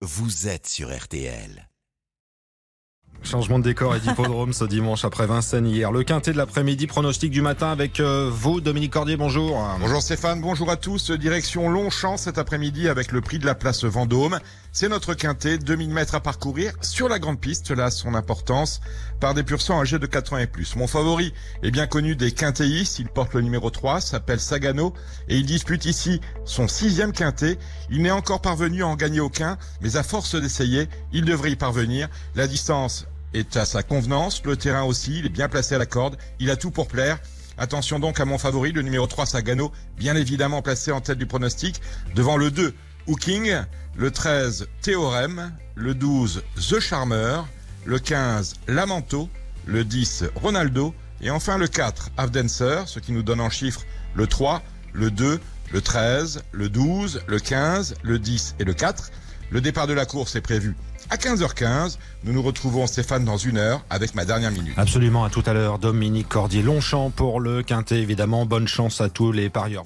vous êtes sur RTL. Changement de décor et d'hippodrome ce dimanche après Vincennes hier. Le quintet de l'après-midi, pronostic du matin avec euh, vous, Dominique Cordier, bonjour. Bonjour Stéphane, bonjour à tous. Direction Longchamp cet après-midi avec le prix de la place Vendôme. C'est notre quintet, 2000 mètres à parcourir sur la grande piste, a son importance, par des pur âgés de 4 ans et plus. Mon favori est bien connu des quintéistes, il porte le numéro 3, s'appelle Sagano, et il dispute ici son sixième quintet. Il n'est encore parvenu à en gagner aucun, mais à force d'essayer, il devrait y parvenir. La distance est à sa convenance, le terrain aussi, il est bien placé à la corde, il a tout pour plaire. Attention donc à mon favori, le numéro 3 Sagano, bien évidemment placé en tête du pronostic, devant le 2 Hooking, le 13 Théorème, le 12 The Charmer, le 15 Lamento, le 10 Ronaldo et enfin le 4 Avdenser, ce qui nous donne en chiffres le 3, le 2, le 13, le 12, le 15, le 10 et le 4. Le départ de la course est prévu à 15h15. Nous nous retrouvons Stéphane dans une heure avec ma dernière minute. Absolument, à tout à l'heure. Dominique Cordier, Longchamp pour le quintet, évidemment. Bonne chance à tous les parieurs.